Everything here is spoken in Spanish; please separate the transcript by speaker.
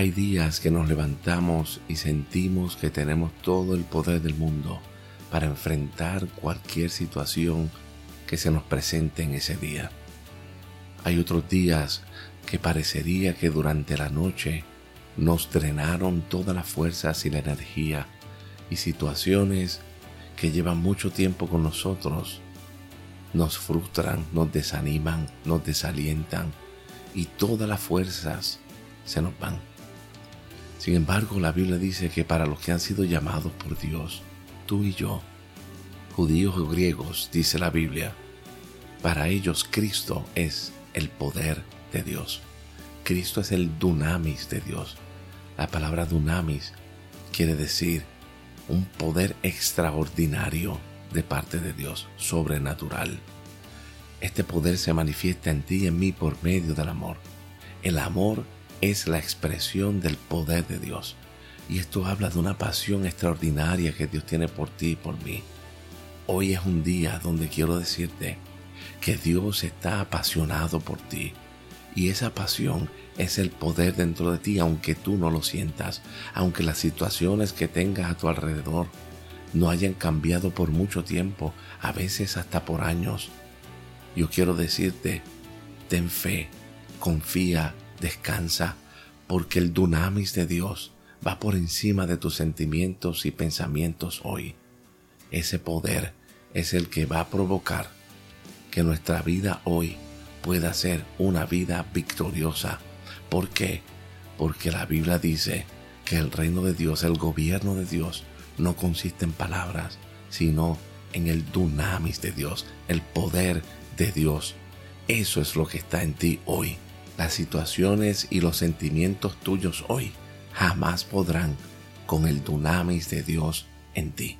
Speaker 1: Hay días que nos levantamos y sentimos que tenemos todo el poder del mundo para enfrentar cualquier situación que se nos presente en ese día. Hay otros días que parecería que durante la noche nos drenaron todas las fuerzas y la energía y situaciones que llevan mucho tiempo con nosotros nos frustran, nos desaniman, nos desalientan y todas las fuerzas se nos van. Sin embargo, la Biblia dice que para los que han sido llamados por Dios, tú y yo, judíos o griegos, dice la Biblia, para ellos Cristo es el poder de Dios. Cristo es el dunamis de Dios. La palabra dunamis quiere decir un poder extraordinario de parte de Dios, sobrenatural. Este poder se manifiesta en ti y en mí por medio del amor. El amor es la expresión del poder de Dios. Y esto habla de una pasión extraordinaria que Dios tiene por ti y por mí. Hoy es un día donde quiero decirte que Dios está apasionado por ti. Y esa pasión es el poder dentro de ti, aunque tú no lo sientas, aunque las situaciones que tengas a tu alrededor no hayan cambiado por mucho tiempo, a veces hasta por años. Yo quiero decirte, ten fe, confía, descansa, porque el dunamis de Dios va por encima de tus sentimientos y pensamientos hoy. Ese poder es el que va a provocar que nuestra vida hoy pueda ser una vida victoriosa. ¿Por qué? Porque la Biblia dice que el reino de Dios, el gobierno de Dios, no consiste en palabras, sino en el dunamis de Dios, el poder de Dios. Eso es lo que está en ti hoy. Las situaciones y los sentimientos tuyos hoy jamás podrán con el dunamis de Dios en ti.